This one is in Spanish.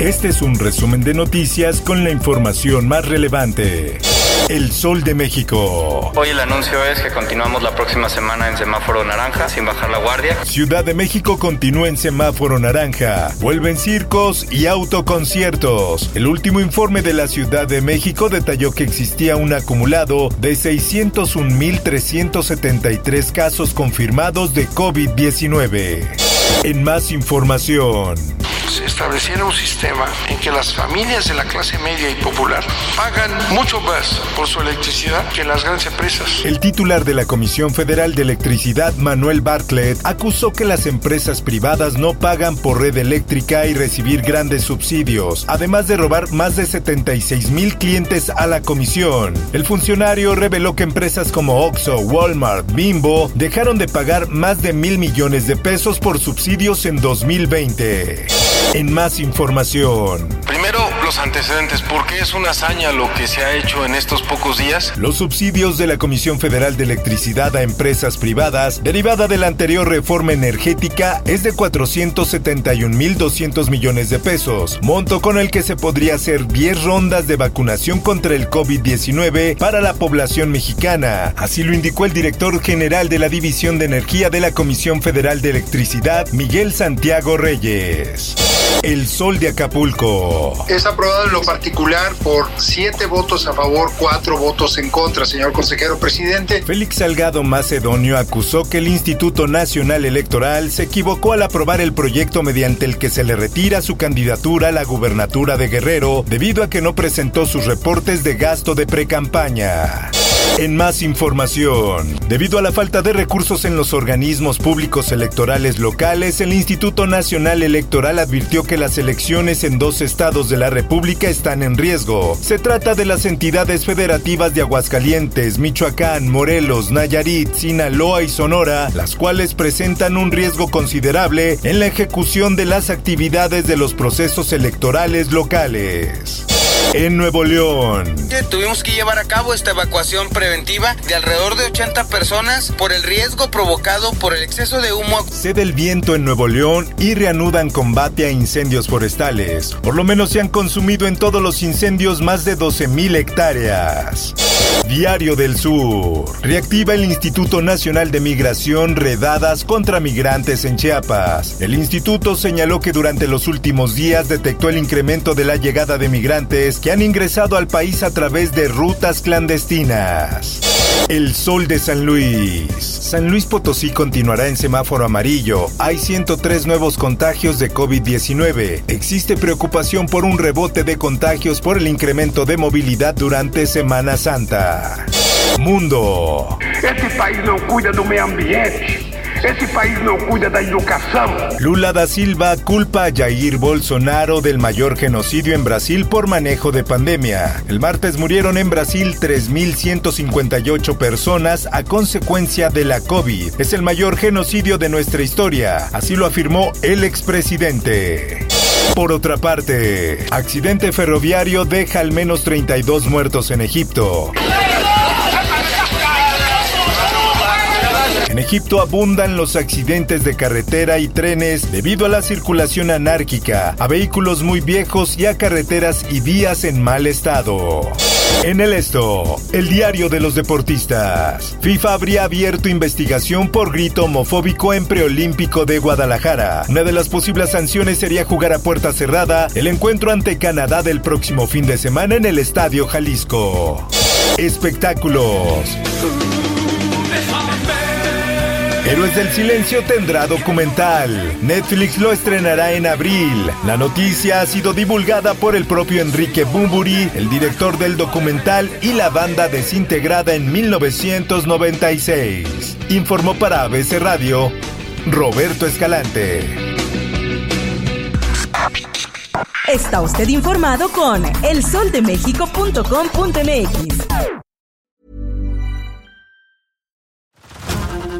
Este es un resumen de noticias con la información más relevante. El Sol de México. Hoy el anuncio es que continuamos la próxima semana en semáforo naranja, sin bajar la guardia. Ciudad de México continúa en semáforo naranja. Vuelven circos y autoconciertos. El último informe de la Ciudad de México detalló que existía un acumulado de 601.373 casos confirmados de COVID-19. En más información estableciera un sistema en que las familias de la clase media y popular pagan mucho más por su electricidad que las grandes empresas. El titular de la Comisión Federal de Electricidad, Manuel Bartlett, acusó que las empresas privadas no pagan por red eléctrica y recibir grandes subsidios, además de robar más de 76 mil clientes a la comisión. El funcionario reveló que empresas como Oxxo, Walmart, Bimbo dejaron de pagar más de mil millones de pesos por subsidios en 2020. En más información. Primero, los antecedentes. ¿Por qué es una hazaña lo que se ha hecho en estos pocos días? Los subsidios de la Comisión Federal de Electricidad a empresas privadas, derivada de la anterior reforma energética, es de 471.200 millones de pesos, monto con el que se podría hacer 10 rondas de vacunación contra el COVID-19 para la población mexicana. Así lo indicó el director general de la División de Energía de la Comisión Federal de Electricidad, Miguel Santiago Reyes. El Sol de Acapulco. Es aprobado en lo particular por siete votos a favor, cuatro votos en contra, señor consejero presidente. Félix Salgado Macedonio acusó que el Instituto Nacional Electoral se equivocó al aprobar el proyecto mediante el que se le retira su candidatura a la gubernatura de Guerrero debido a que no presentó sus reportes de gasto de precampaña. En más información, debido a la falta de recursos en los organismos públicos electorales locales, el Instituto Nacional Electoral advirtió que las elecciones en dos estados de la República están en riesgo. Se trata de las entidades federativas de Aguascalientes, Michoacán, Morelos, Nayarit, Sinaloa y Sonora, las cuales presentan un riesgo considerable en la ejecución de las actividades de los procesos electorales locales. En Nuevo León. Tuvimos que llevar a cabo esta evacuación preventiva de alrededor de 80 personas por el riesgo provocado por el exceso de humo. Cede el viento en Nuevo León y reanudan combate a incendios forestales. Por lo menos se han consumido en todos los incendios más de 12.000 hectáreas. Diario del Sur. Reactiva el Instituto Nacional de Migración redadas contra migrantes en Chiapas. El instituto señaló que durante los últimos días detectó el incremento de la llegada de migrantes que han ingresado al país a través de rutas clandestinas. El sol de San Luis. San Luis Potosí continuará en semáforo amarillo. Hay 103 nuevos contagios de COVID-19. Existe preocupación por un rebote de contagios por el incremento de movilidad durante Semana Santa. Mundo. Este país no cuida do meio ambiente. País cuida. Lula da Silva culpa a Jair Bolsonaro del mayor genocidio en Brasil por manejo de pandemia. El martes murieron en Brasil 3.158 personas a consecuencia de la COVID. Es el mayor genocidio de nuestra historia, así lo afirmó el expresidente. Por otra parte, accidente ferroviario deja al menos 32 muertos en Egipto. Egipto abundan los accidentes de carretera y trenes debido a la circulación anárquica, a vehículos muy viejos y a carreteras y vías en mal estado. En el esto, el diario de los deportistas. FIFA habría abierto investigación por grito homofóbico en preolímpico de Guadalajara. Una de las posibles sanciones sería jugar a puerta cerrada el encuentro ante Canadá del próximo fin de semana en el Estadio Jalisco. Espectáculos. Héroes del Silencio tendrá documental. Netflix lo estrenará en abril. La noticia ha sido divulgada por el propio Enrique Bumburi, el director del documental y la banda desintegrada en 1996. Informó para ABC Radio Roberto Escalante. Está usted informado con elsoldemexico.com.mx.